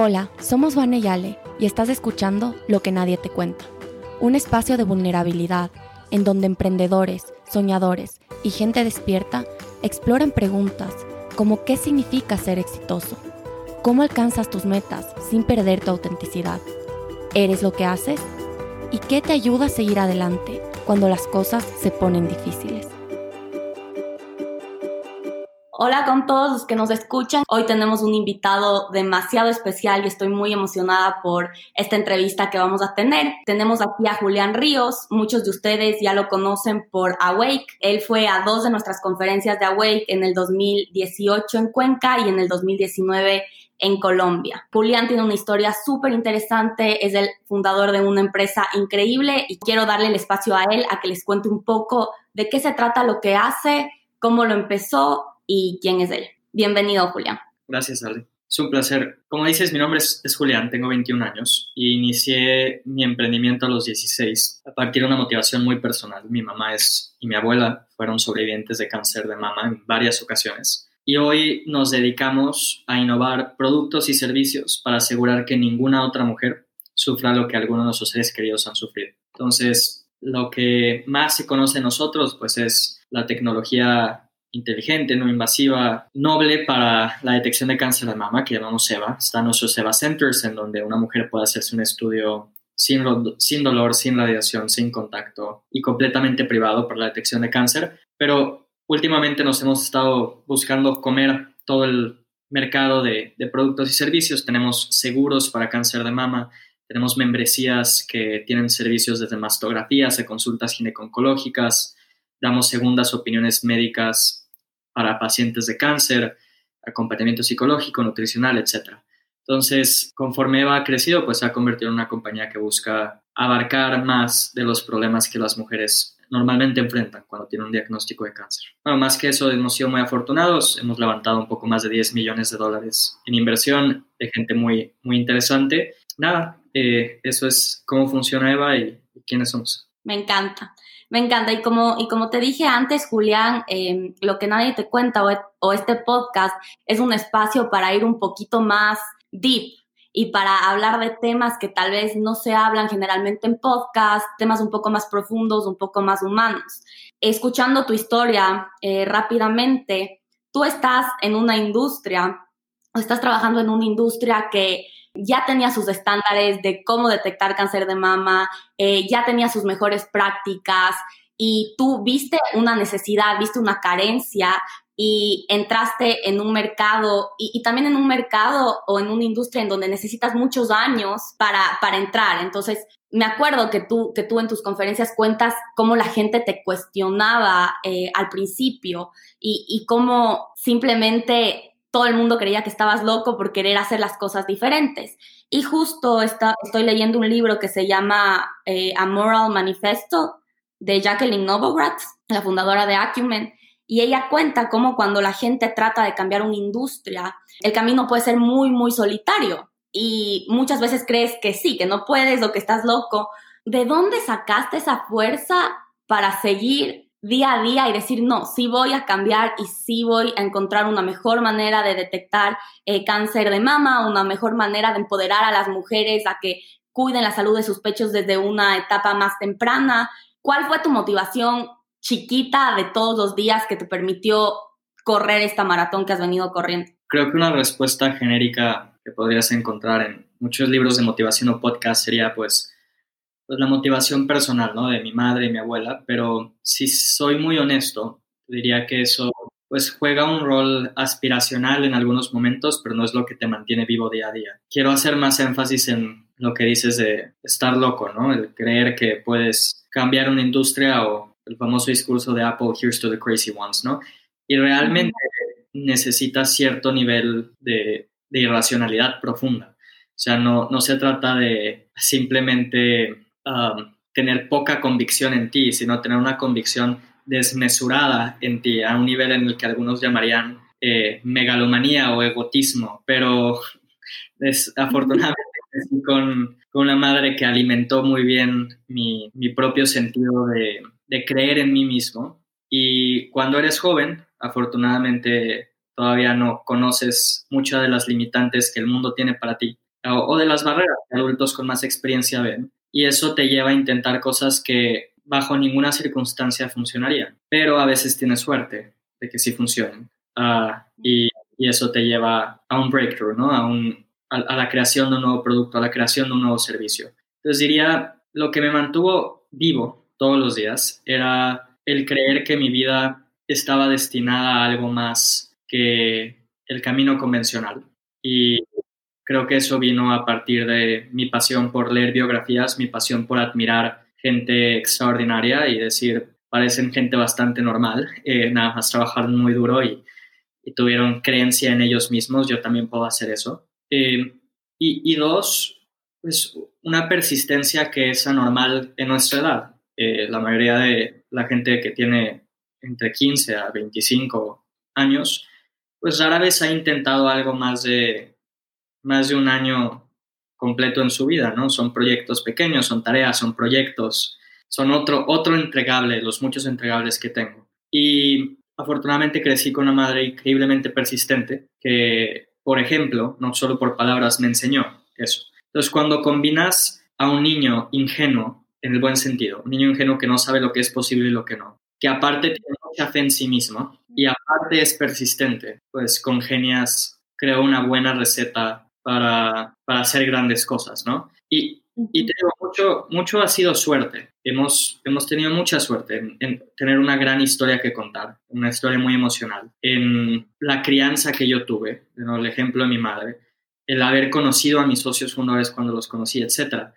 Hola, somos Vane Yale y estás escuchando Lo que nadie te cuenta, un espacio de vulnerabilidad en donde emprendedores, soñadores y gente despierta exploran preguntas como qué significa ser exitoso, cómo alcanzas tus metas sin perder tu autenticidad, eres lo que haces y qué te ayuda a seguir adelante cuando las cosas se ponen difíciles. Hola con todos los que nos escuchan. Hoy tenemos un invitado demasiado especial y estoy muy emocionada por esta entrevista que vamos a tener. Tenemos aquí a Julián Ríos. Muchos de ustedes ya lo conocen por Awake. Él fue a dos de nuestras conferencias de Awake en el 2018 en Cuenca y en el 2019 en Colombia. Julián tiene una historia súper interesante, es el fundador de una empresa increíble y quiero darle el espacio a él a que les cuente un poco de qué se trata lo que hace, cómo lo empezó y quién es él. Bienvenido, Julián. Gracias, Ale. Es un placer. Como dices, mi nombre es, Julián, tengo 21 años y inicié mi emprendimiento a los 16 a partir de una motivación muy personal. Mi mamá es, y mi abuela fueron sobrevivientes de cáncer de mama en varias ocasiones. Y hoy nos dedicamos a innovar productos y servicios para asegurar que ninguna otra mujer sufra lo que algunos de nuestros seres queridos han sufrido. Entonces, lo que más se conoce de nosotros, pues es la tecnología inteligente, no invasiva, noble para la detección de cáncer de mama, que llamamos SEBA. Están nuestros SEBA Centers, en donde una mujer puede hacerse un estudio sin, dolor, sin radiación, sin contacto y completamente privado para la detección de cáncer. Pero últimamente nos hemos estado buscando comer todo el mercado de, de productos y servicios. Tenemos seguros para cáncer de mama, tenemos membresías que tienen servicios desde mastografías de consultas ginecológicas, damos segundas opiniones médicas para pacientes de cáncer, acompañamiento psicológico, nutricional, etc. Entonces, conforme Eva ha crecido, pues se ha convertido en una compañía que busca abarcar más de los problemas que las mujeres normalmente enfrentan cuando tienen un diagnóstico de cáncer. Bueno, más que eso, hemos sido muy afortunados, hemos levantado un poco más de 10 millones de dólares en inversión de gente muy, muy interesante. Nada, eh, eso es cómo funciona Eva y quiénes somos. Me encanta. Me encanta. Y como, y como te dije antes, Julián, em, lo que nadie te cuenta o, este podcast es un espacio para ir un poquito más deep y para hablar de temas que tal vez no se hablan generalmente en podcast, temas un poco más profundos, un poco más humanos. Escuchando tu historia eh, rápidamente, tú estás en una industria, o estás trabajando en una industria que ya tenía sus estándares de cómo detectar cáncer de mama, eh, ya tenía sus mejores prácticas y tú viste una necesidad, viste una carencia y entraste en un mercado y, también en un mercado o en una industria en donde necesitas muchos años para, para entrar. Entonces, me acuerdo que tú, que tú en tus conferencias cuentas cómo la gente te cuestionaba eh, al principio y, y cómo simplemente todo el mundo creía que estabas loco por querer hacer las cosas diferentes. Y justo estoy leyendo un libro que se llama eh, A Moral Manifesto de Jacqueline Novogratz, la fundadora de Acumen, y ella cuenta cómo cuando la gente trata de cambiar una industria, el camino puede ser muy, muy solitario. Y muchas veces crees que sí, que no puedes o que estás loco. ¿De dónde sacaste esa fuerza para seguir día a día y decir, no, sí voy a cambiar y sí voy a encontrar una mejor manera de detectar eh, cáncer de mama, una mejor manera de empoderar a las mujeres a que cuiden la salud de sus pechos desde una etapa más temprana. ¿Cuál fue tu motivación chiquita de todos los días que te permitió correr esta maratón que has venido corriendo? Creo que una respuesta genérica que podrías encontrar en muchos libros de motivación o podcast sería pues pues, la motivación personal, ¿no? De mi madre y mi abuela, pero si soy muy honesto, diría que eso pues juega un rol aspiracional en algunos momentos, pero no es lo que te mantiene vivo día a día. Quiero hacer más énfasis en lo que dices de estar loco, ¿no? El creer que puedes cambiar una industria o el famoso discurso de Apple, here's to the crazy ones, ¿no? Y realmente necesitas cierto nivel de, de irracionalidad profunda. O sea, no, no se trata de simplemente Um, tener poca convicción en ti, sino tener una convicción desmesurada en ti, a un nivel en el que algunos llamarían eh, megalomanía o egotismo, pero desafortunadamente con, con, una madre que alimentó muy bien mi, mi propio sentido de, de, creer en mí mismo. Y cuando eres joven, afortunadamente todavía no conoces muchas de las limitantes que el mundo tiene para ti. o, de las barreras que adultos con más experiencia ven. Y eso te lleva a intentar cosas que bajo ninguna circunstancia funcionarían, pero a veces tienes suerte de que sí funcionen. Ah, y, eso te lleva a un breakthrough, ¿no? A, un, a, la creación de un nuevo producto, a la creación de un nuevo servicio. Entonces diría, lo que me mantuvo vivo todos los días era el creer que mi vida estaba destinada a algo más que el camino convencional. Y creo que eso vino a partir de mi pasión por leer biografías, mi pasión por admirar gente extraordinaria y decir, parecen gente bastante normal, eh, nada más trabajaron muy duro y, tuvieron creencia en ellos mismos, yo también puedo hacer eso. Eh, y, dos, pues una persistencia que es anormal en nuestra edad. Eh, la mayoría de la gente que tiene entre 15 a 25 años, pues rara vez ha intentado algo más de, más de un año completo en su vida, ¿no? Son proyectos pequeños, son tareas, son proyectos, son otro, otro entregable, los muchos entregables que tengo. Y afortunadamente crecí con una madre increíblemente persistente que, por ejemplo, no solo por palabras, me enseñó eso. Entonces, cuando combinas a un niño ingenuo, en el buen sentido, un niño ingenuo que no sabe lo que es posible y lo que no, que aparte tiene mucha fe en sí mismo y aparte es persistente, pues congenias, creo una buena receta para, para hacer grandes cosas, ¿no? Y, y te mucho, mucho ha sido suerte. Hemos, hemos tenido mucha suerte en, tener una gran historia que contar, una historia muy emocional. En la crianza que yo tuve, ¿no? el ejemplo de mi madre, el haber conocido a mis socios una vez cuando los conocí, etc.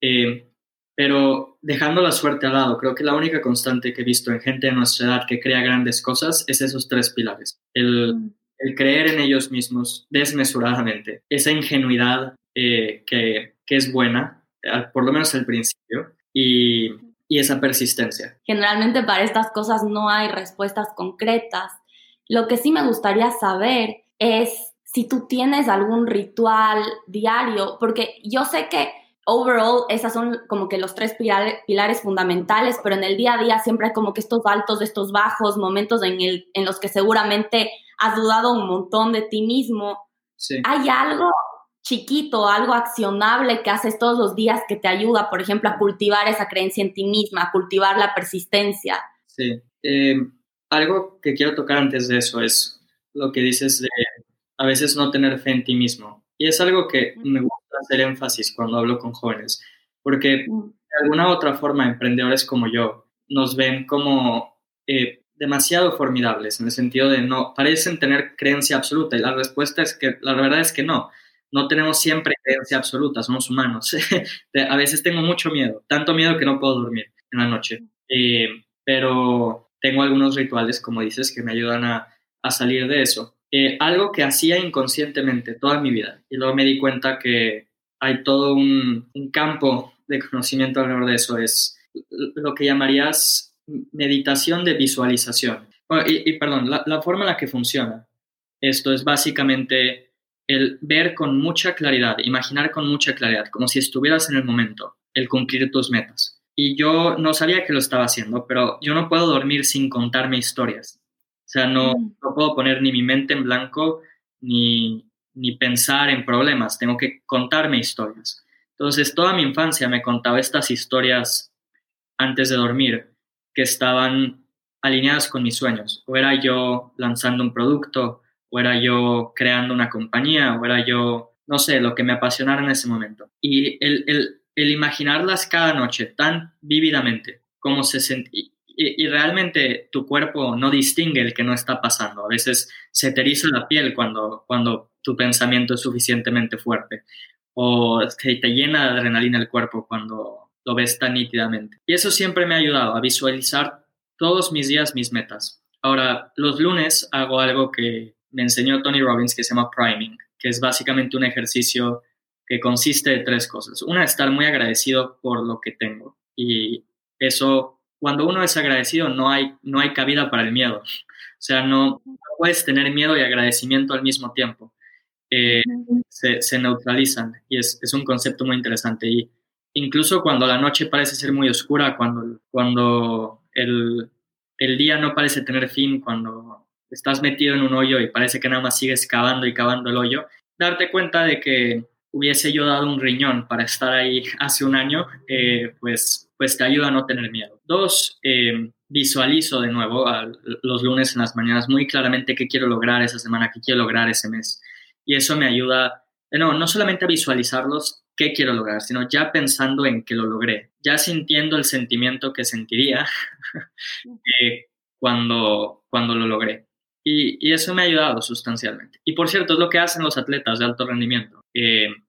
Eh, pero dejando la suerte al lado, creo que la única constante que he visto en gente de nuestra edad que crea grandes cosas es esos tres pilares. El, el creer en ellos mismos desmesuradamente, esa ingenuidad eh, que, que, es buena, por lo menos al principio, y, y esa persistencia. Generalmente para estas cosas no hay respuestas concretas. Lo que sí me gustaría saber es si tú tienes algún ritual diario, porque yo sé que overall, esas son como que los tres pilares, fundamentales, pero en el día a día siempre hay como que estos altos, estos bajos, momentos en, el, en los que seguramente has dudado un montón de ti mismo. ¿Hay algo chiquito, algo accionable que haces todos los días que te ayuda, por ejemplo, a cultivar esa creencia en ti misma, a cultivar la persistencia? Sí. Eh, algo que quiero tocar antes de eso es lo que dices de a veces no tener fe en ti mismo. Y es algo que me gusta hacer énfasis cuando hablo con jóvenes, porque de alguna u otra forma emprendedores como yo nos ven como eh, demasiado formidables, en el sentido de no, parecen tener creencia absoluta y la respuesta es que la verdad es que no. No tenemos siempre creencia absoluta, somos humanos. a veces tengo mucho miedo, tanto miedo que no puedo dormir en la noche. Eh, pero tengo algunos rituales, como dices, que me ayudan a, a salir de eso. Eh, algo que hacía inconscientemente toda mi vida. Y luego me di cuenta que hay todo un, campo de conocimiento alrededor de eso. Es lo que llamarías meditación de visualización. y, perdón, la, la, forma en la que funciona esto es básicamente el ver con mucha claridad, imaginar con mucha claridad, como si estuvieras en el momento, el cumplir tus metas. Y yo no sabía que lo estaba haciendo, pero yo no puedo dormir sin contarme historias. O sea, no, no puedo poner ni mi mente en blanco ni, ni pensar en problemas, tengo que contarme historias. Entonces, toda mi infancia me contaba estas historias antes de dormir que estaban alineadas con mis sueños. O era yo lanzando un producto, o era yo creando una compañía, o era yo, no sé, lo que me apasionara en ese momento. Y el, el, el imaginarlas cada noche tan vívidamente, como se sentía, y, realmente tu cuerpo no distingue el que no está pasando. A veces se te eriza la piel cuando, cuando tu pensamiento es suficientemente fuerte o que te llena de adrenalina el cuerpo cuando lo ves tan nítidamente. Y eso siempre me ha ayudado a visualizar todos mis días mis metas. Ahora, los lunes hago algo que me enseñó Tony Robbins que se llama priming, que es básicamente un ejercicio que consiste de tres cosas. Una, estar muy agradecido por lo que tengo. Y eso cuando uno es agradecido no hay, no hay cabida para el miedo. O sea, no, puedes tener miedo y agradecimiento al mismo tiempo. Eh, se, neutralizan y es, un concepto muy interesante. Y incluso cuando la noche parece ser muy oscura, cuando, cuando el, el día no parece tener fin, cuando estás metido en un hoyo y parece que nada más sigues cavando y cavando el hoyo, darte cuenta de que hubiese yo dado un riñón para estar ahí hace un año, eh, pues, pues te ayuda a no tener miedo. Dos, eh, visualizo de nuevo los lunes en las mañanas muy claramente qué quiero lograr esa semana, qué quiero lograr ese mes. Y eso me ayuda, no, no solamente a visualizarlos, qué quiero lograr, sino ya pensando en que lo logré, ya sintiendo el sentimiento que sentiría eh, cuando, cuando lo logré. Y, eso me ha ayudado sustancialmente. Y por cierto, es lo que hacen los atletas de alto rendimiento.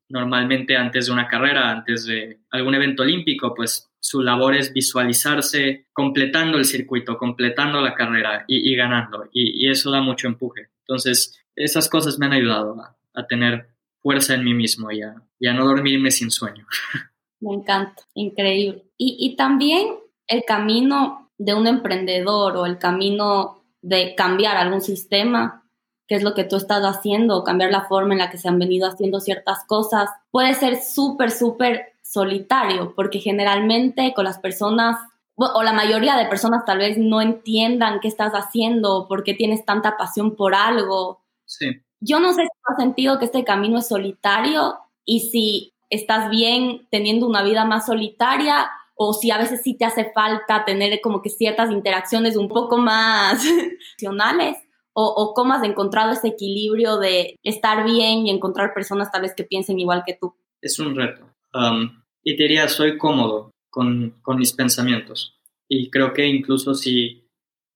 normalmente antes de una carrera, antes de algún evento olímpico, pues su labor es visualizarse completando el circuito, completando la carrera y, ganando. Y, eso da mucho empuje. Entonces, esas cosas me han ayudado a, a tener fuerza en mí mismo y a, no dormirme sin sueño. Me encanta, increíble. Y, y también el camino de un emprendedor o el camino de cambiar algún sistema, que es lo que tú estás haciendo, cambiar la forma en la que se han venido haciendo ciertas cosas, puede ser súper, súper solitario, porque generalmente con las personas, o la mayoría de personas tal vez no entiendan qué estás haciendo, por qué tienes tanta pasión por algo. Sí. Yo no sé si has sentido que este camino es solitario y si estás bien teniendo una vida más solitaria o si a veces sí te hace falta tener como que ciertas interacciones un poco más emocionales o, o cómo has encontrado ese equilibrio de estar bien y encontrar personas tal vez que piensen igual que tú. Es un reto. Um, y te diría, soy cómodo con, con mis pensamientos. Y creo que incluso si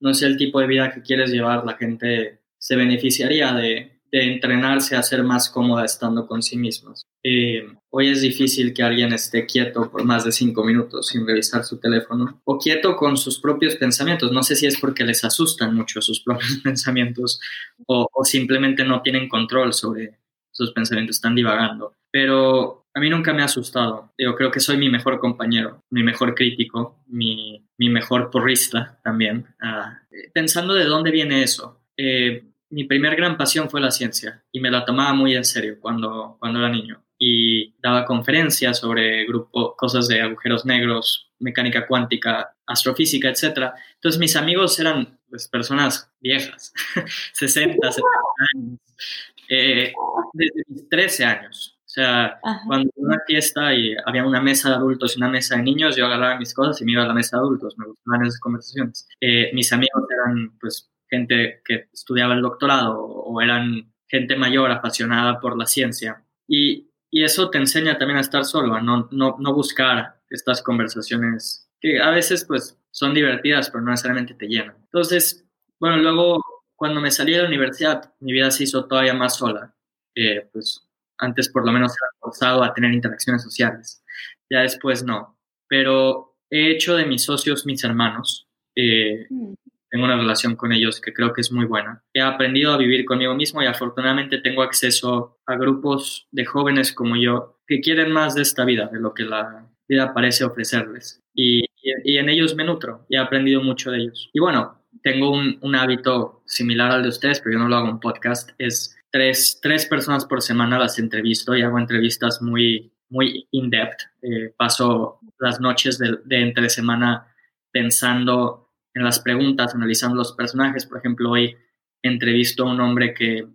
no es el tipo de vida que quieres llevar, la gente se beneficiaría de, de entrenarse a ser más cómoda estando con sí mismas. Eh, hoy es difícil que alguien esté quieto por más de cinco minutos sin revisar su teléfono o quieto con sus propios pensamientos. No sé si es porque les asustan mucho sus propios pensamientos o, simplemente no tienen control sobre sus pensamientos, están divagando. Pero a mí nunca me ha asustado. Yo creo que soy mi mejor compañero, mi mejor crítico, mi, mi mejor porrista también. Ah, pensando de dónde viene eso. Eh, mi primer gran pasión fue la ciencia y me la tomaba muy en serio cuando, cuando era niño y daba conferencias sobre grupo, cosas de agujeros negros, mecánica cuántica, astrofísica, etc. Entonces mis amigos eran pues, personas viejas, 60, 70 años, eh, desde mis 13 años. O sea, cuando una fiesta y había una mesa de adultos y una mesa de niños, yo agarraba mis cosas y me iba a la mesa de adultos, me gustaban esas conversaciones. Eh, mis amigos eran pues gente que estudiaba el doctorado o eran gente mayor apasionada por la ciencia. Y, eso te enseña también a estar solo, a no, no, no, buscar estas conversaciones que a veces pues son divertidas, pero no necesariamente te llenan. Entonces, bueno, luego cuando me salí de la universidad, mi vida se hizo todavía más sola. Pues antes por lo menos era forzado a tener interacciones sociales, ya después no. Pero he hecho de mis socios mis hermanos. Eh, mm tengo una relación con ellos que creo que es muy buena. He aprendido a vivir conmigo mismo y afortunadamente tengo acceso a grupos de jóvenes como yo que quieren más de esta vida, de lo que la vida parece ofrecerles. Y, y, en ellos me nutro y he aprendido mucho de ellos. Y bueno, tengo un, un, hábito similar al de ustedes, pero yo no lo hago en podcast, es tres, tres personas por semana las entrevisto y hago entrevistas muy, muy in-depth. Eh, paso las noches de, de entre semana pensando en las preguntas, analizando los personajes. Por ejemplo, hoy entrevisto a un hombre que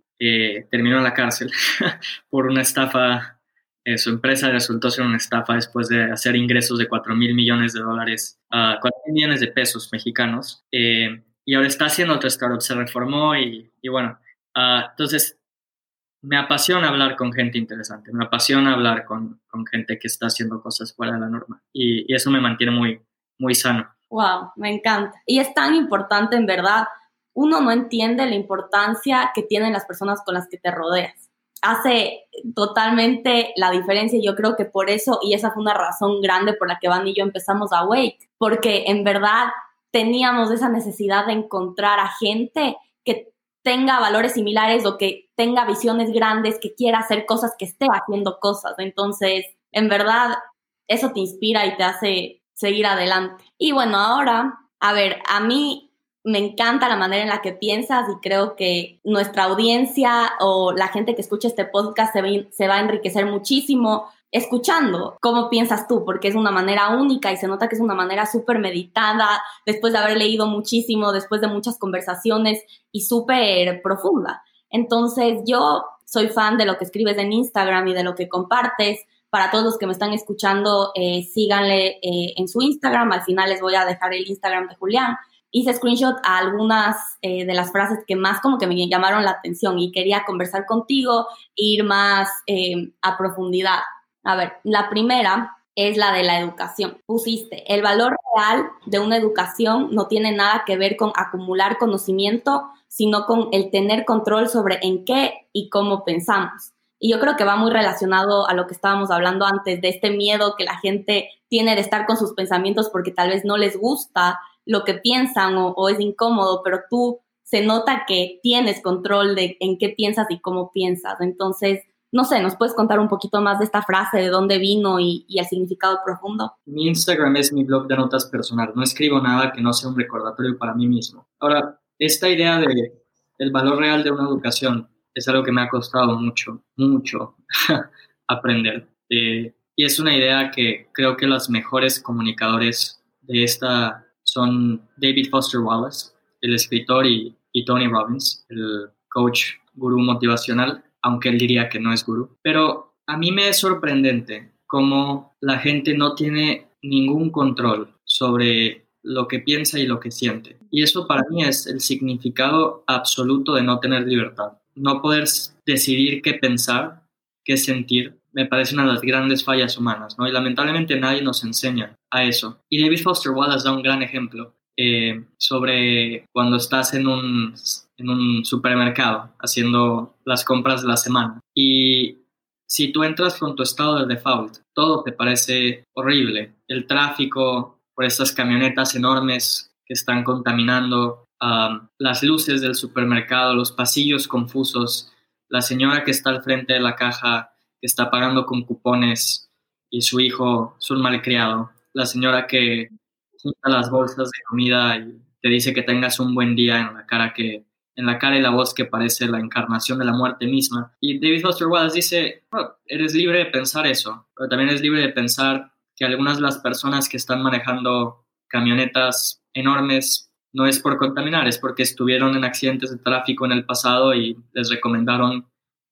terminó en la cárcel por una estafa. Eh, su empresa resultó ser una estafa después de hacer ingresos de 4 mil millones de dólares, uh, 4 mil millones de pesos mexicanos. Eh, y ahora está haciendo otro startup, se reformó y, y bueno, ah, entonces me apasiona hablar con gente interesante, me apasiona hablar con, con, gente que está haciendo cosas fuera de la norma y, y eso me mantiene muy, muy sano. Wow, me encanta. Y es tan importante, en verdad, uno no entiende la importancia que tienen las personas con las que te rodeas. Hace totalmente la diferencia y yo creo que por eso, y esa fue una razón grande por la que Van y yo empezamos a Wake, porque en verdad teníamos esa necesidad de encontrar a gente que tenga valores similares o que tenga visiones grandes, que quiera hacer cosas, que esté haciendo cosas. Entonces, en verdad, eso te inspira y te hace seguir adelante. Y bueno, ahora, a ver, a mí me encanta la manera en la que piensas y creo que nuestra audiencia o la gente que escucha este podcast se, va a enriquecer muchísimo escuchando cómo piensas tú, porque es una manera única y se nota que es una manera súper meditada, después de haber leído muchísimo, después de muchas conversaciones y súper profunda. Entonces yo soy fan de lo que escribes en Instagram y de lo que compartes. Para todos los que me están escuchando, eh, síganle eh, en su Instagram. Al final les voy a dejar el Instagram de Julián. Hice screenshot a algunas eh, de las frases que más como que me llamaron la atención y quería conversar contigo, ir más a profundidad. A ver, la primera es la de la educación. Pusiste, el valor real de una educación no tiene nada que ver con acumular conocimiento, sino con el tener control sobre en qué y cómo pensamos. Y yo creo que va muy relacionado a lo que estábamos hablando antes, de este miedo que la gente tiene de estar con sus pensamientos porque tal vez no les gusta lo que piensan o, es incómodo, pero tú se nota que tienes control de en qué piensas y cómo piensas. Entonces, no sé, ¿nos puedes contar un poquito más de esta frase, de dónde vino y, y, el significado profundo? Mi Instagram es mi blog de notas personal. No escribo nada que no sea un recordatorio para mí mismo. Ahora, esta idea de el valor real de una educación es algo que me ha costado mucho, mucho aprender. Eh, y es una idea que creo que los mejores comunicadores de esta son David Foster Wallace, el escritor, y, y Tony Robbins, el coach gurú motivacional, aunque él diría que no es gurú. Pero a mí me es sorprendente cómo la gente no tiene ningún control sobre lo que piensa y lo que siente. Y eso para mí es el significado absoluto de no tener libertad. No poder decidir qué pensar, qué sentir, me parece una de las grandes fallas humanas, ¿no? Y lamentablemente nadie nos enseña a eso. Y David Foster Wallace da un gran ejemplo eh, sobre cuando estás en un, en un supermercado haciendo las compras de la semana. Y si tú entras con tu estado de default, todo te parece horrible. El tráfico, por estas camionetas enormes que están contaminando las luces del supermercado, los pasillos confusos, la señora que está al frente de la caja que está pagando con cupones y su hijo es un malcriado, la señora que junta las bolsas de comida y te dice que tengas un buen día en la cara que en la cara y la voz que parece la encarnación de la muerte misma. Y David Foster Wallace dice, eres libre de pensar eso, pero también eres libre de pensar que algunas de las personas que están manejando camionetas enormes no es por contaminar, es porque estuvieron en accidentes de tráfico en el pasado y les recomendaron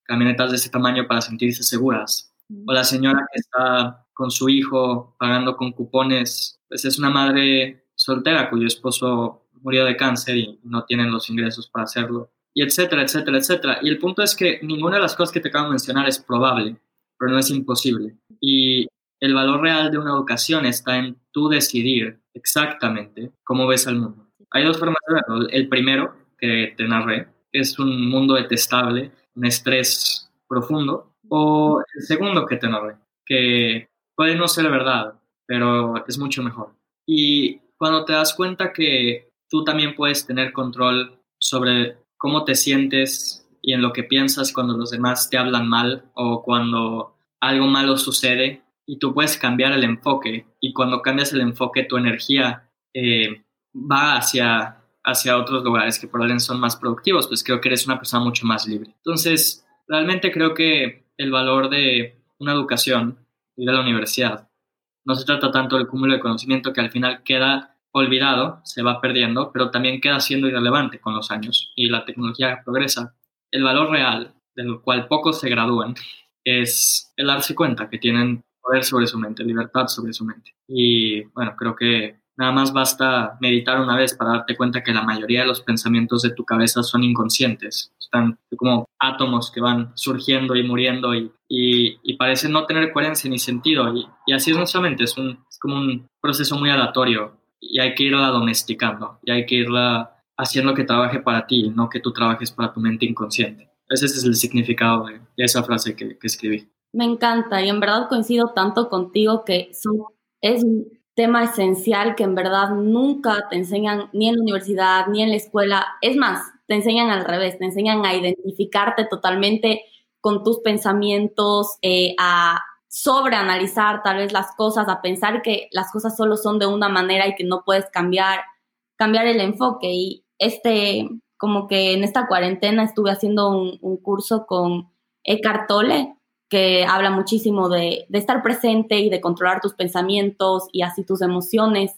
camionetas de ese tamaño para sentirse seguras. O la señora que está con su hijo pagando con cupones, pues es una madre soltera cuyo esposo murió de cáncer y no tienen los ingresos para hacerlo, y etcétera, etcétera, etcétera. Y el punto es que ninguna de las cosas que te acabo de mencionar es probable, pero no es imposible. Y el valor real de una educación está en tú decidir exactamente cómo ves al mundo. Hay dos formas de verlo. El primero, que te narré, es un mundo detestable, un estrés profundo. O el segundo que te narré, que puede no ser verdad, pero es mucho mejor. Y cuando te das cuenta que tú también puedes tener control sobre cómo te sientes y en lo que piensas cuando los demás te hablan mal o cuando algo malo sucede y tú puedes cambiar el enfoque y cuando cambias el enfoque tu energía eh, va hacia, hacia otros lugares que probablemente son más productivos, pues creo que eres una persona mucho más libre. Entonces, realmente creo que el valor de una educación y de la universidad no se trata tanto del cúmulo de conocimiento que al final queda olvidado, se va perdiendo, pero también queda siendo irrelevante con los años y la tecnología progresa. El valor real, del cual pocos se gradúan, es el darse cuenta que tienen poder sobre su mente, libertad sobre su mente. Y bueno, creo que nada más basta meditar una vez para darte cuenta que la mayoría de los pensamientos de tu cabeza son inconscientes. Están como átomos que van surgiendo y muriendo y, y, parecen no tener coherencia ni sentido. Y, y así es nuestra mente, es, un, es como un proceso muy aleatorio y hay que irla domesticando y hay que irla haciendo que trabaje para ti, no que tú trabajes para tu mente inconsciente. Ese es el significado de, esa frase que, que escribí. Me encanta y en verdad coincido tanto contigo que es un tema esencial que en verdad nunca te enseñan ni en la universidad ni en la escuela. Es más, te enseñan al revés, te enseñan a identificarte totalmente con tus pensamientos, eh, a sobreanalizar tal vez las cosas, a pensar que las cosas solo son de una manera y que no puedes cambiar, cambiar el enfoque. Y este, como que en esta cuarentena estuve haciendo un, un curso con Eckhart Tolle, que habla muchísimo de, estar presente y de controlar tus pensamientos y así tus emociones.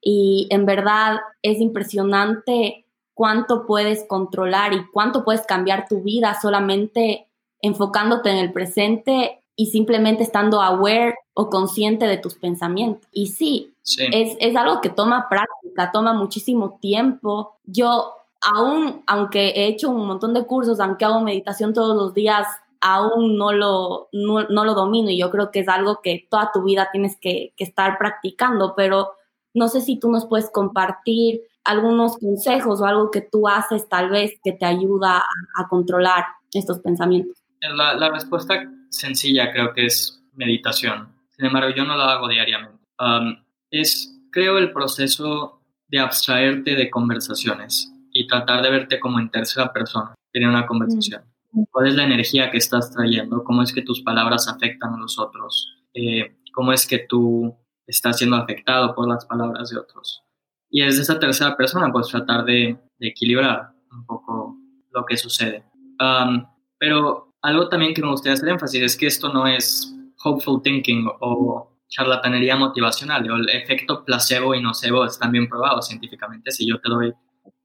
Y en verdad es impresionante cuánto puedes controlar y cuánto puedes cambiar tu vida solamente enfocándote en el presente y simplemente estando aware o consciente de tus pensamientos. Y sí, Es, es algo que toma práctica, toma muchísimo tiempo. Yo aún, aunque he hecho un montón de cursos, aunque hago meditación todos los días, aún no lo, no, lo domino y yo creo que es algo que toda tu vida tienes que, estar practicando, pero no sé si tú nos puedes compartir algunos consejos o algo que tú haces tal vez que te ayuda a, controlar estos pensamientos. La, respuesta sencilla creo que es meditación. Sin embargo, yo no la hago diariamente. Um, es, creo, el proceso de abstraerte de conversaciones y tratar de verte como en tercera persona en una conversación. ¿Cuál es la energía que estás trayendo? ¿Cómo es que tus palabras afectan a los otros? Eh, ¿Cómo es que tú estás siendo afectado por las palabras de otros? Y desde esa tercera persona, pues tratar de, equilibrar un poco lo que sucede. pero algo también que me gustaría hacer énfasis es que esto no es hopeful thinking o charlatanería motivacional. El efecto placebo y nocebo están bien probados científicamente. Si yo te doy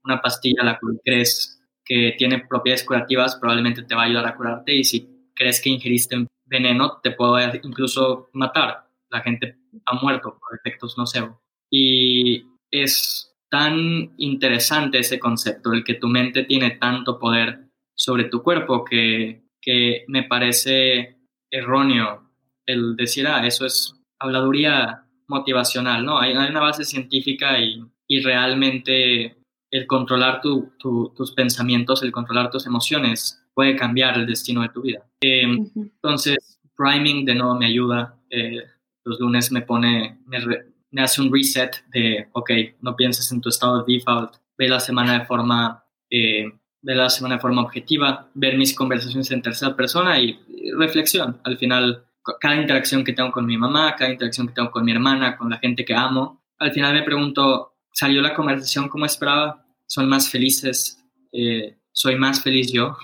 una pastilla a la que crees que tiene propiedades curativas, probablemente te va a ayudar a curarte y si crees que ingeriste veneno, te puede incluso matar. La gente ha muerto por efectos nocivos. Y es tan interesante ese concepto, el que tu mente tiene tanto poder sobre tu cuerpo que, que me parece erróneo el decir, ah, eso es habladuría motivacional, ¿no? Hay, una base científica y, y realmente el controlar tus pensamientos, el controlar tus emociones puede cambiar el destino de tu vida. Em, entonces, priming de nuevo me ayuda. Eh, los lunes me pone, me, hace un reset de, ok, no pienses en tu estado de default, ve la semana de forma, eh, ve la semana de forma objetiva, ver mis conversaciones en tercera persona y, y reflexión. Al final, cada interacción que tengo con mi mamá, cada interacción que tengo con mi hermana, con la gente que amo, al final me pregunto, ¿salió la conversación como esperaba? son más felices, eh, soy más feliz yo.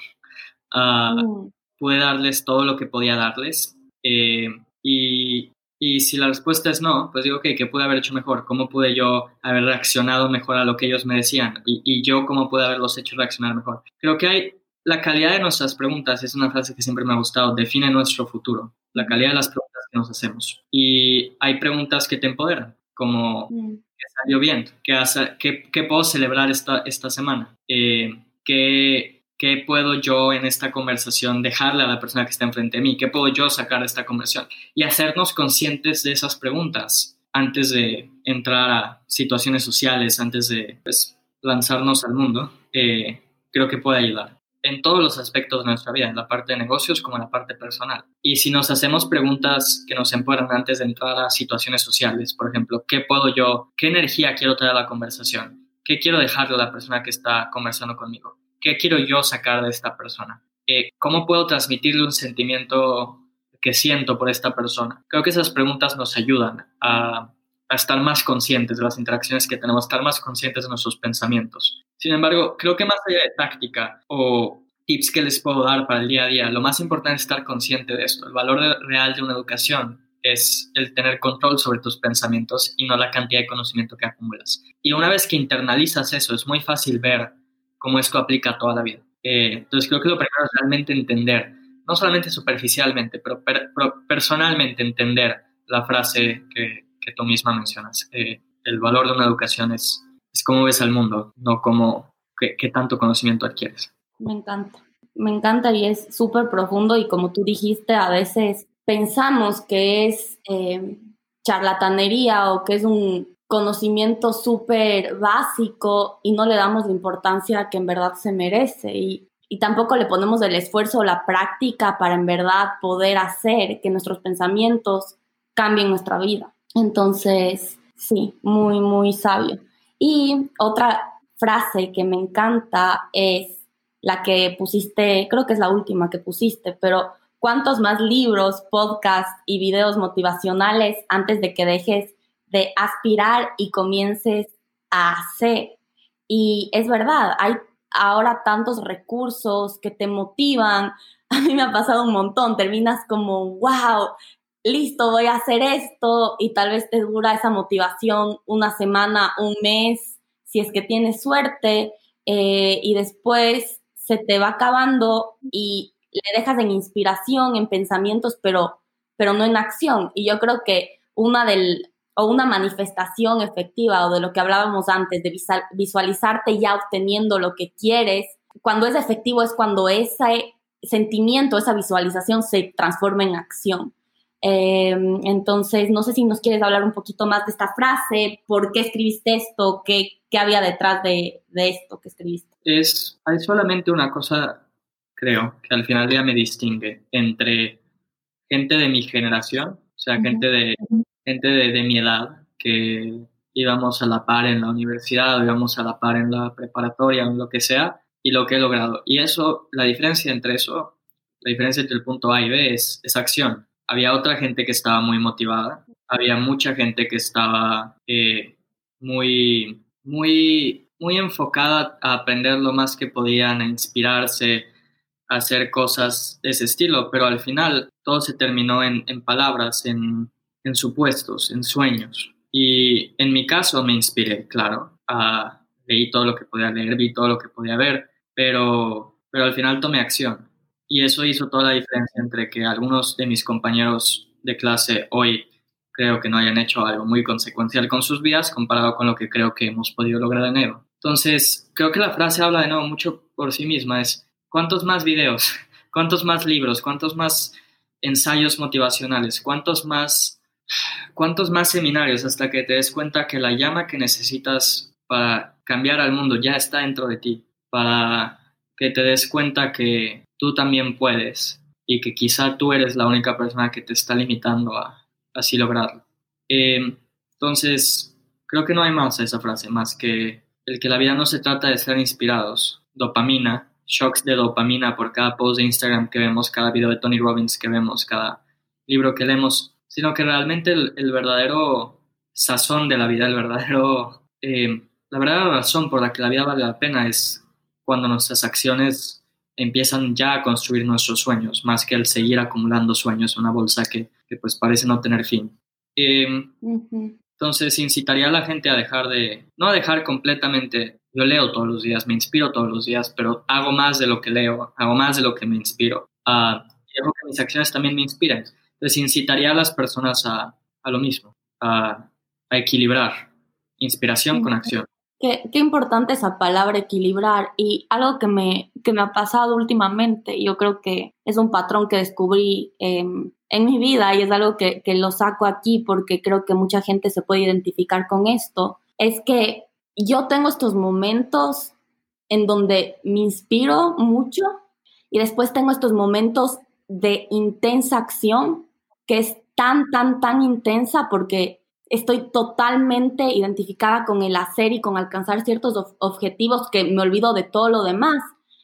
Uh, Pude darles todo lo que podía darles. Eh, y, y, si la respuesta es no, pues digo, ok, ¿qué pude haber hecho mejor? ¿Cómo pude yo haber reaccionado mejor a lo que ellos me decían? Y, y yo, ¿cómo pude haberlos hecho reaccionar mejor? Creo que hay la calidad de nuestras preguntas, es una frase que siempre me ha gustado, define nuestro futuro, la calidad de las preguntas que nos hacemos. Y hay preguntas que te empoderan, como mm. salió bien, qué, qué, puedo celebrar esta, esta semana, eh, ¿qué, qué, puedo yo en esta conversación dejarle a la persona que está enfrente de mí, qué puedo yo sacar de esta conversación y hacernos conscientes de esas preguntas antes de entrar a situaciones sociales, antes de pues, lanzarnos al mundo, eh, creo que puede ayudar en todos los aspectos de nuestra vida, en la parte de negocios como en la parte personal. Y si nos hacemos preguntas que nos empoderan antes de entrar a situaciones sociales, por ejemplo, ¿qué puedo yo, qué energía quiero traer a la conversación? ¿Qué quiero dejarle a la persona que está conversando conmigo? ¿Qué quiero yo sacar de esta persona? Eh, ¿Cómo puedo transmitirle un sentimiento que siento por esta persona? Creo que esas preguntas nos ayudan a, a estar más conscientes de las interacciones que tenemos, estar más conscientes de nuestros pensamientos. Sin embargo, creo que más allá de táctica o tips que les puedo dar para el día a día, lo más importante es estar consciente de esto. El valor real de una educación es el tener control sobre tus pensamientos y no la cantidad de conocimiento que acumulas. Y una vez que internalizas eso, es muy fácil ver cómo esto aplica a toda la vida. Eh, entonces creo que lo primero es realmente entender, no solamente superficialmente, pero, personalmente entender la frase que, que tú misma mencionas. Eh, el valor de una educación es es cómo ves al mundo, no como qué, tanto conocimiento adquieres. Me encanta, me encanta y es súper profundo y como tú dijiste, a veces pensamos que es eh, charlatanería o que es un conocimiento súper básico y no le damos la importancia que en verdad se merece y, y tampoco le ponemos el esfuerzo o la práctica para en verdad poder hacer que nuestros pensamientos cambien nuestra vida. Entonces, sí, muy, muy sabio. Y otra frase que me encanta es la que pusiste, creo que es la última que pusiste, pero ¿cuántos más libros, podcasts y videos motivacionales antes de que dejes de aspirar y comiences a hacer? Y es verdad, hay ahora tantos recursos que te motivan. A mí me ha pasado un montón, terminas como, wow, listo, voy a hacer esto y tal vez te dura esa motivación una semana, un mes, si es que tienes suerte, eh, y después se te va acabando y le dejas en inspiración, en pensamientos, pero, pero no en acción. Y yo creo que una del, o una manifestación efectiva o de lo que hablábamos antes, de visualizarte ya obteniendo lo que quieres, cuando es efectivo es cuando ese sentimiento, esa visualización se transforma en acción. Eh, entonces, no sé si nos quieres hablar un poquito más de esta frase, por qué escribiste esto, qué, qué había detrás de, de, esto que escribiste. Es, hay solamente una cosa, creo, que al final ya me distingue entre gente de mi generación, o sea, gente, de, gente de, de mi edad, que íbamos a la par en la universidad, íbamos a la par en la preparatoria en lo que sea, y lo que he logrado. Y eso, la diferencia entre eso, la diferencia entre el punto A y B es, es acción había otra gente que estaba muy motivada, había mucha gente que estaba eh, muy, muy, muy enfocada a aprender lo más que podían, a inspirarse, a hacer cosas de ese estilo, pero al final todo se terminó en, palabras, en, supuestos, en sueños. Y en mi caso me inspiré, claro, leí todo lo que podía leer, vi todo lo que podía ver, pero, pero al final tomé acción. Y eso hizo toda la diferencia entre que algunos de mis compañeros de clase hoy creo que no hayan hecho algo muy consecuencial con sus vidas comparado con lo que creo que hemos podido lograr en enero. Entonces, creo que la frase habla de nuevo mucho por sí misma, es ¿cuántos más videos? ¿Cuántos más libros? ¿Cuántos más ensayos motivacionales? ¿Cuántos más, cuántos más seminarios hasta que te des cuenta que la llama que necesitas para cambiar al mundo ya está dentro de ti? Para que te des cuenta que tú también puedes y que quizá tú eres la única persona que te está limitando a así lograrlo. Em, entonces, creo que no hay más a esa frase, más que el que la vida no se trata de ser inspirados, dopamina, shocks de dopamina por cada post de Instagram que vemos, cada video de Tony Robbins que vemos, cada libro que leemos, sino que realmente el, verdadero sazón de la vida, el verdadero, em, la verdadera razón por la que la vida vale la pena es cuando nuestras acciones empiezan ya a construir nuestros sueños, más que el seguir acumulando sueños en una bolsa que, pues parece no tener fin. Em, entonces, incitaría a la gente a dejar de, no a dejar completamente, yo leo todos los días, me inspiro todos los días, pero hago más de lo que leo, hago más de lo que me inspiro. Uh, y que mis acciones también me inspiran. Entonces, incitaría a las personas a, a lo mismo, a, a equilibrar inspiración con acción. Qué, qué, importante esa palabra equilibrar y algo que me, que me ha pasado últimamente, yo creo que es un patrón que descubrí em, en mi vida y es algo que, que lo saco aquí porque creo que mucha gente se puede identificar con esto, es que yo tengo estos momentos en donde me inspiro mucho y después tengo estos momentos de intensa acción que es tan, tan, tan intensa porque estoy totalmente identificada con el hacer y con alcanzar ciertos objetivos que me olvido de todo lo demás,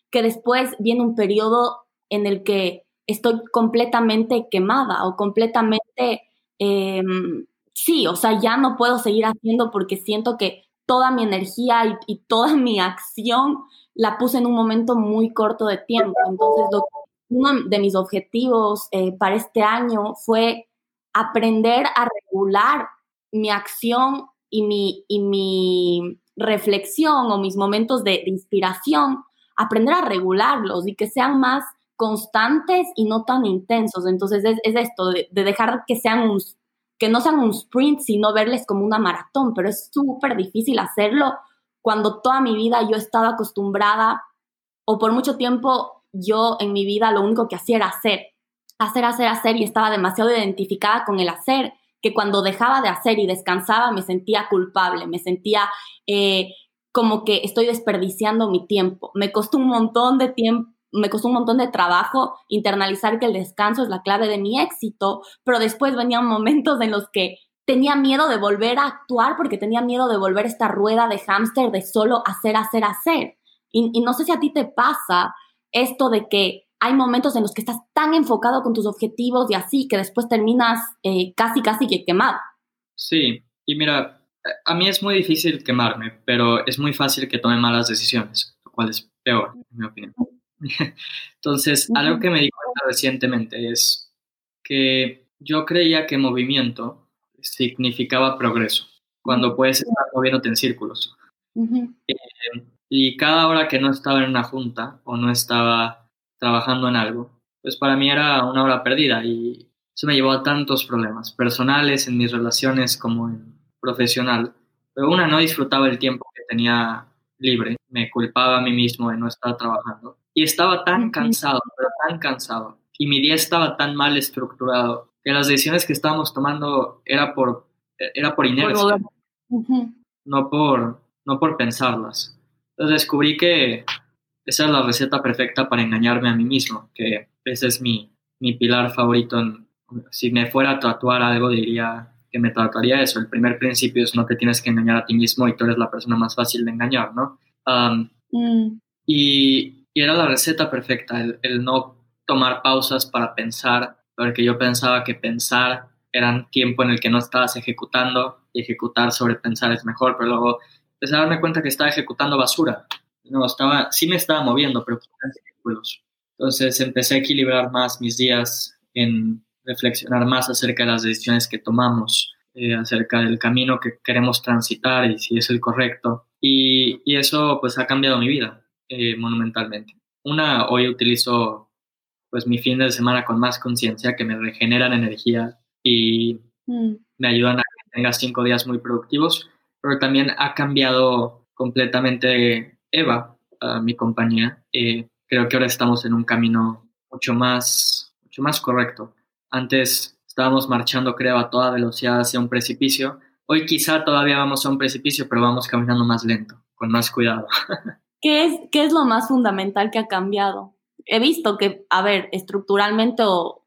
que después viene un periodo en el que estoy completamente quemada o completamente, em, sí, o sea, ya no puedo seguir haciendo porque siento que toda mi energía y, toda mi acción la puse en un momento muy corto de tiempo. Entonces, uno de mis objetivos eh, para este año fue aprender a regular mi acción y mi, y mi reflexión o mis momentos de, inspiración, aprender a regularlos y que sean más constantes y no tan intensos. Entonces es, esto, de, dejar que sean que no sean un sprint, sino verles como una maratón, pero es súper difícil hacerlo cuando toda mi vida yo he estado acostumbrada o por mucho tiempo yo en mi vida lo único que hacía era hacer, hacer, hacer, hacer y estaba demasiado identificada con el hacer que cuando dejaba de hacer y descansaba me sentía culpable, me sentía eh, como que estoy desperdiciando mi tiempo. Me costó un montón de tiempo. Me costó un montón de trabajo internalizar que el descanso es la clave de mi éxito, pero después venían momentos en los que tenía miedo de volver a actuar porque tenía miedo de volver esta rueda de hámster de solo hacer, hacer, hacer. Y, y no sé si a ti te pasa esto de que hay momentos en los que estás tan enfocado con tus objetivos y así que después terminas eh, casi, casi que quemado. Sí, y mira, a mí es muy difícil quemarme, pero es muy fácil que tome malas decisiones, lo cual es peor, en mi opinión. Entonces, algo que me di cuenta recientemente es que yo creía que movimiento significaba progreso, cuando puedes estar moviéndote en círculos. Eh, y cada hora que no estaba en una junta o no estaba trabajando en algo, pues para mí era una hora perdida y eso me llevó a tantos problemas personales en mis relaciones como en profesional. Pero una, no disfrutaba el tiempo que tenía libre, me culpaba a mí mismo de no estar trabajando. Y estaba tan cansado, pero tan cansado. Y mi día estaba tan mal estructurado que las decisiones que estábamos tomando era por, era por inercia, no, por, no por pensarlas. Entonces descubrí que esa es la receta perfecta para engañarme a mí mismo, que ese es mi, mi pilar favorito. si me fuera a tatuar algo, diría que me tatuaría eso. El primer principio es no te tienes que engañar a ti mismo y tú eres la persona más fácil de engañar, ¿no? Mm. y, y, era la receta perfecta, el, el, no tomar pausas para pensar, porque yo pensaba que pensar era tiempo en el que no estabas ejecutando y ejecutar sobre pensar es mejor, pero luego empecé a darme cuenta que estaba ejecutando basura no, estaba, sí me estaba moviendo, pero en círculos. Entonces empecé a equilibrar más mis días en reflexionar más acerca de las decisiones que tomamos, eh, acerca del camino que queremos transitar y si es el correcto. Y, y eso pues ha cambiado mi vida eh, monumentalmente. Una, hoy utilizo pues mi fin de semana con más conciencia, que me regeneran energía y mm. me ayudan a que tenga cinco días muy productivos, pero también ha cambiado completamente Eva, mi compañía, eh, creo que ahora estamos en un camino mucho más, mucho más correcto. Antes estábamos marchando, creo, a toda velocidad hacia un precipicio. Hoy quizá todavía vamos a un precipicio, pero vamos caminando más lento, con más cuidado. ¿Qué es, qué es lo más fundamental que ha cambiado? He visto que, a ver, estructuralmente o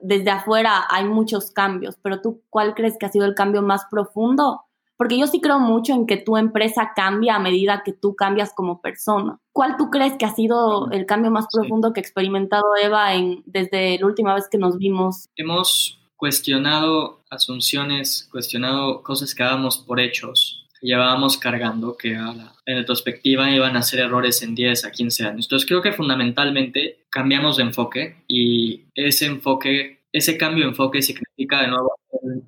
desde afuera hay muchos cambios, pero tú, ¿cuál crees que ha sido el cambio más profundo? Porque yo sí creo mucho en que tu empresa cambia a medida que tú cambias como persona. ¿Cuál tú crees que ha sido el cambio más profundo que ha experimentado Eva en, desde la última vez que nos vimos? Hemos cuestionado asunciones, cuestionado cosas que dábamos por hechos, que llevábamos cargando, que a la, en retrospectiva iban a ser errores en 10 a 15 años. Entonces creo que fundamentalmente cambiamos de enfoque y ese enfoque, ese cambio de enfoque significa de nuevo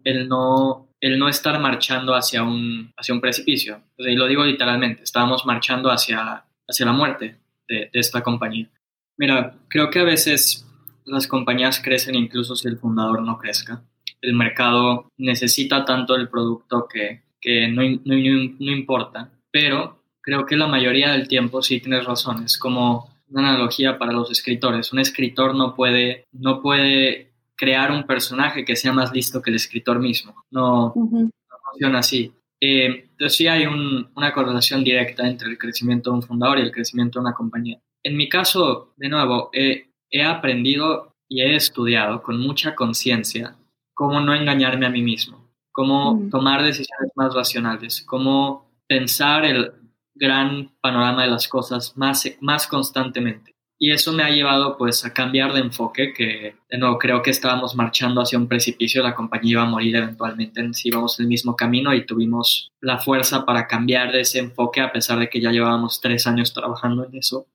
el no el no estar marchando hacia un, hacia un precipicio. y lo digo literalmente, estábamos marchando hacia, hacia la muerte de, esta compañía. Mira, creo que a veces las compañías crecen incluso si el fundador no crezca. El mercado necesita tanto el producto que, que no, no, no, importa, pero creo que la mayoría del tiempo sí tienes razón. Es como una analogía para los escritores. Un escritor no puede, no puede crear un personaje que sea más listo que el escritor mismo. No, funciona así. Eh, entonces sí hay una correlación directa entre el crecimiento de un fundador y el crecimiento de una compañía. En mi caso, de nuevo, he aprendido y he estudiado con mucha conciencia cómo no engañarme a mí mismo, cómo tomar decisiones más racionales, cómo pensar el gran panorama de las cosas más, más constantemente. Y eso me ha llevado pues a cambiar de enfoque, que de nuevo creo que estábamos marchando hacia un precipicio, la compañía iba a morir eventualmente si íbamos el mismo camino y tuvimos la fuerza para cambiar de ese enfoque a pesar de que ya llevábamos tres años trabajando en eso.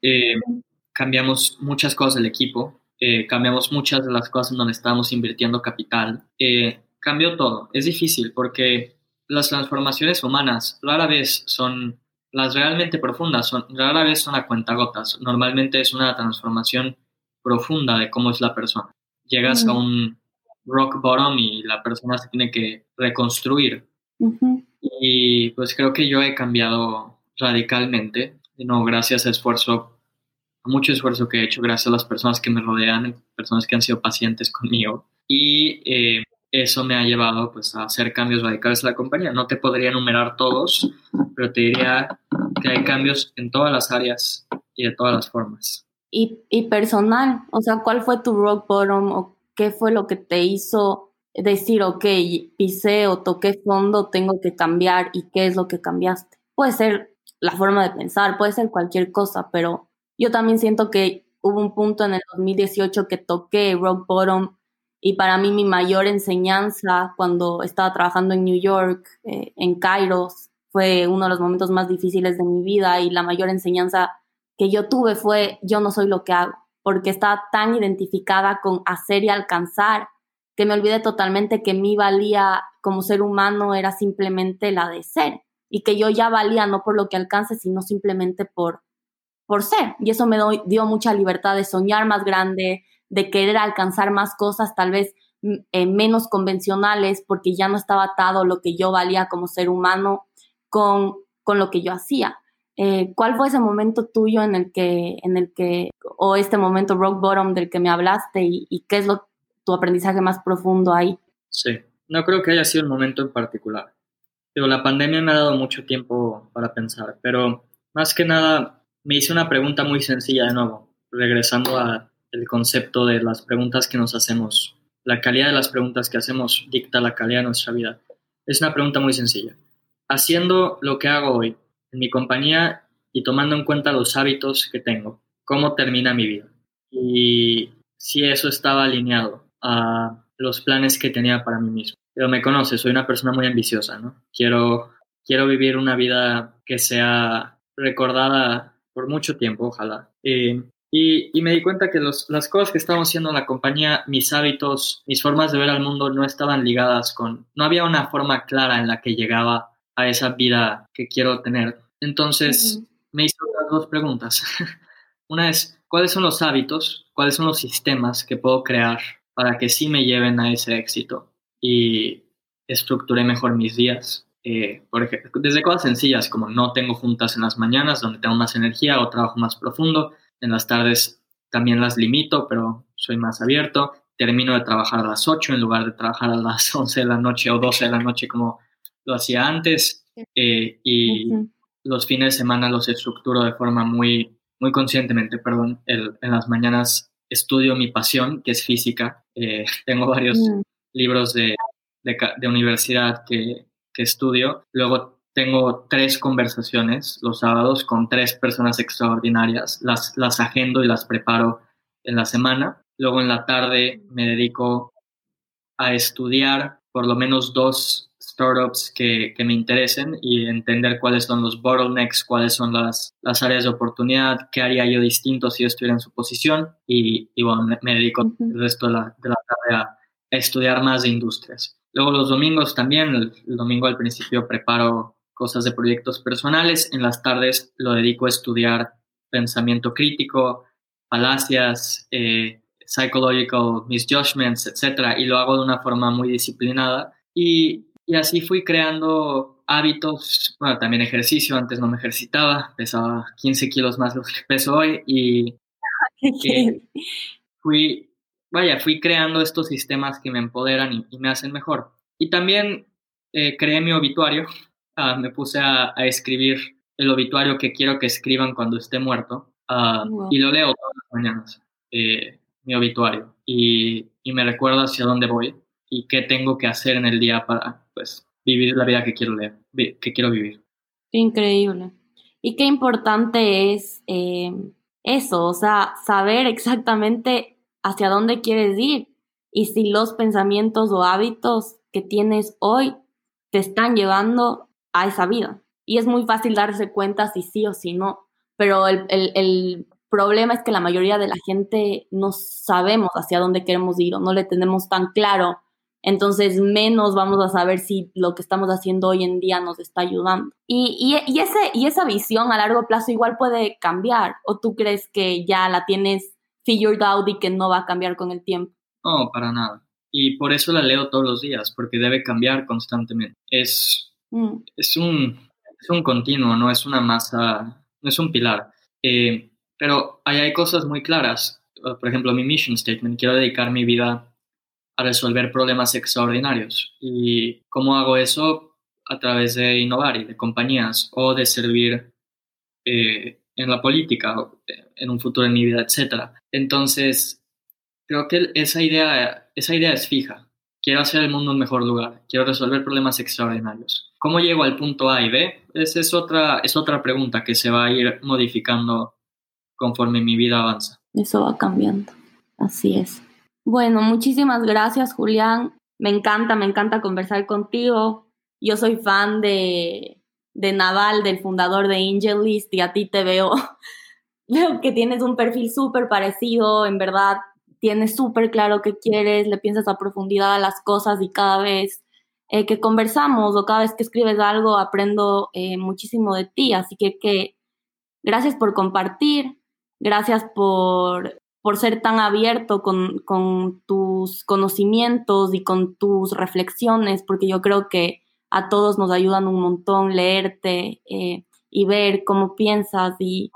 Eh, cambiamos muchas cosas del equipo, eh, cambiamos muchas de las cosas en donde estábamos invirtiendo capital. Eh, cambió todo. Es difícil porque las transformaciones humanas rara vez son las realmente profundas son, rara vez son a cuentagotas. Normalmente es una transformación profunda de cómo es la persona. Llegas a un rock bottom y la persona se tiene que reconstruir. Y pues creo que yo he cambiado radicalmente. No, gracias a esfuerzo, a mucho esfuerzo que he hecho, gracias a las personas que me rodean, personas que han sido pacientes conmigo. Y eh, eso me ha llevado pues, a hacer cambios radicales en la compañía. No te podría enumerar todos, pero te diría que hay cambios en todas las áreas y de todas las formas. Y, y personal, o sea, ¿cuál fue tu rock bottom o qué fue lo que te hizo decir, ok, pisé o toqué fondo, tengo que cambiar y qué es lo que cambiaste? Puede ser la forma de pensar, puede ser cualquier cosa, pero yo también siento que hubo un punto en el 2018 que toqué rock bottom y para mí mi mayor enseñanza cuando estaba trabajando en New York, eh, en Kairos, fue uno de los momentos más difíciles de mi vida y la mayor enseñanza que yo tuve fue yo no soy lo que hago, porque estaba tan identificada con hacer y alcanzar que me olvidé totalmente que mi valía como ser humano era simplemente la de ser y que yo ya valía no por lo que alcance, sino simplemente por, por ser. Y eso me dio mucha libertad de soñar más grande, de querer alcanzar más cosas, tal vez mm, eh, menos convencionales, porque ya no estaba atado lo que yo valía como ser humano con, con lo que yo hacía. Eh, ¿Cuál fue ese momento tuyo en el que, en el que, o este momento rock bottom del que me hablaste y, qué es lo, tu aprendizaje más profundo ahí? Sí, no creo que haya sido un momento en particular. Pero la pandemia me ha dado mucho tiempo para pensar, pero más que nada me hice una pregunta muy sencilla de nuevo, regresando al concepto de las preguntas que nos hacemos. La calidad de las preguntas que hacemos dicta la calidad de nuestra vida. Es una pregunta muy sencilla. Haciendo lo que hago hoy, en mi compañía y tomando en cuenta los hábitos que tengo, cómo termina mi vida. Y si eso estaba alineado a los planes que tenía para mí mismo. Pero me conoce, soy una persona muy ambiciosa, ¿no? Quiero, quiero vivir una vida que sea recordada por mucho tiempo, ojalá. Y, y, me di cuenta que los, las cosas que estábamos haciendo en la compañía, mis hábitos, mis formas de ver al mundo no estaban ligadas con, no había una forma clara en la que llegaba a esa vida que quiero tener. Entonces, me hice otras dos preguntas. Una es, ¿cuáles son los hábitos, cuáles son los sistemas que puedo crear para que sí me lleven a ese éxito y estructure mejor mis días? Eh, por ejemplo, desde cosas sencillas como no tengo juntas en las mañanas donde tengo más energía o trabajo más profundo, en las tardes también las limito, pero soy más abierto, termino de trabajar a las 8 en lugar de trabajar a las 11 de la noche o 12 de la noche como lo hacía antes eh, y los fines de semana los estructuro de forma muy, muy conscientemente, perdón. en las mañanas estudio mi pasión, que es física. Eh, tengo varios mm. libros de, de, universidad que, que estudio. Luego tengo tres conversaciones los sábados con tres personas extraordinarias. Las, las agendo y las preparo en la semana. Luego en la tarde me dedico a estudiar por lo menos dos startups que, que, me interesen y entender cuáles son los bottlenecks, cuáles son las, las, áreas de oportunidad, qué haría yo distinto si yo estuviera en su posición y, y bueno, me, dedico el resto de la, de la tarde a, estudiar más de industrias. Luego los domingos también, el, domingo al principio preparo cosas de proyectos personales, en las tardes lo dedico a estudiar pensamiento crítico, falacias, eh, psychological misjudgments, etc. Y lo hago de una forma muy disciplinada. Y y así fui creando hábitos, bueno, también ejercicio, antes no me ejercitaba, pesaba 15 kilos más de lo que peso hoy y fui, vaya, fui creando estos sistemas que me empoderan y, me hacen mejor. Y también eh, creé mi obituario, ah, me puse a, escribir el obituario que quiero que escriban cuando esté muerto ah, y lo leo todas las mañanas, eh, mi obituario, y, y me recuerda hacia dónde voy y qué tengo que hacer en el día para pues vivir la vida que quiero leer, que quiero vivir. increíble. Y qué importante es eh, eso, o sea, saber exactamente hacia dónde quieres ir y si los pensamientos o hábitos que tienes hoy te están llevando a esa vida. Y es muy fácil darse cuenta si sí o si no, pero el, el problema es que la mayoría de la gente no sabemos hacia dónde queremos ir o no le tenemos tan claro entonces menos vamos a saber si lo que estamos haciendo hoy en día nos está ayudando. Y, y, ese, y esa visión a largo plazo igual puede cambiar, o tú crees que ya la tienes figured out y que no va a cambiar con el tiempo. No, para nada. Y por eso la leo todos los días, porque debe cambiar constantemente. Es, mm. es, un, es un continuo, no es una masa, no es un pilar. Eh, pero ahí hay cosas muy claras. Por ejemplo, mi mission statement, quiero dedicar mi vida a resolver problemas extraordinarios. ¿Y cómo hago eso? A través de innovar y de compañías o de servir eh, en la política, en un futuro en mi vida, etc. Entonces, creo que esa idea, esa idea es fija. Quiero hacer el mundo un mejor lugar, quiero resolver problemas extraordinarios. ¿Cómo llego al punto A y B? Esa es otra, es otra pregunta que se va a ir modificando conforme mi vida avanza. Eso va cambiando, así es. Bueno, muchísimas gracias, Julián. Me encanta, me encanta conversar contigo. Yo soy fan de, de Naval, del fundador de AngelList, y a ti te veo, veo que tienes un perfil súper parecido, en verdad, tienes súper claro qué quieres, le piensas a profundidad a las cosas y cada vez eh, que conversamos o cada vez que escribes algo aprendo eh, muchísimo de ti, así que, que gracias por compartir, gracias por, por ser tan abierto con, con tus conocimientos y con tus reflexiones, porque yo creo que a todos nos ayudan un montón leerte eh, y ver cómo piensas y,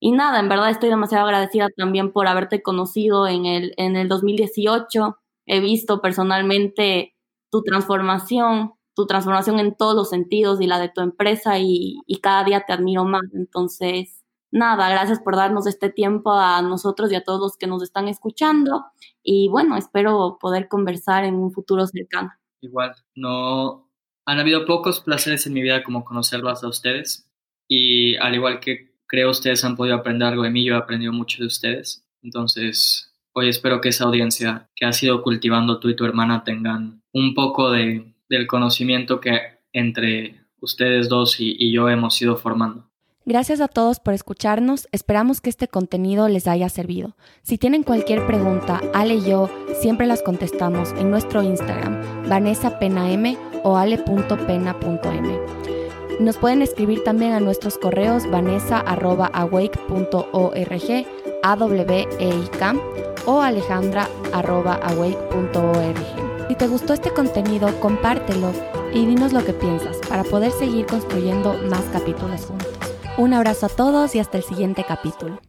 y nada, en verdad estoy demasiado agradecida también por haberte conocido en el, en el 2018. He visto personalmente tu transformación, tu transformación en todos los sentidos y la de tu empresa y, cada día te admiro más. Entonces, nada, gracias por darnos este tiempo a nosotros y a todos los que nos están escuchando. Y bueno, espero poder conversar en un futuro cercano. Igual, no han habido pocos placeres en mi vida como conocerlos a ustedes y al igual que creo ustedes han podido aprender algo de mí, yo he aprendido mucho de ustedes. Entonces, hoy espero que esa audiencia que ha sido cultivando tú y tu hermana tengan un poco de, del conocimiento que entre ustedes dos y, yo hemos ido formando. Gracias a todos por escucharnos, esperamos que este contenido les haya servido. Si tienen cualquier pregunta, Ale y yo siempre las contestamos en nuestro Instagram, Vanessa Pena M o ale.pena.m. Nos pueden escribir también a nuestros correos vanessa.awake.org, aweik o alejandra.awake.org. Si te gustó este contenido, compártelo y dinos lo que piensas para poder seguir construyendo más capítulos juntos. Un abrazo a todos y hasta el siguiente capítulo.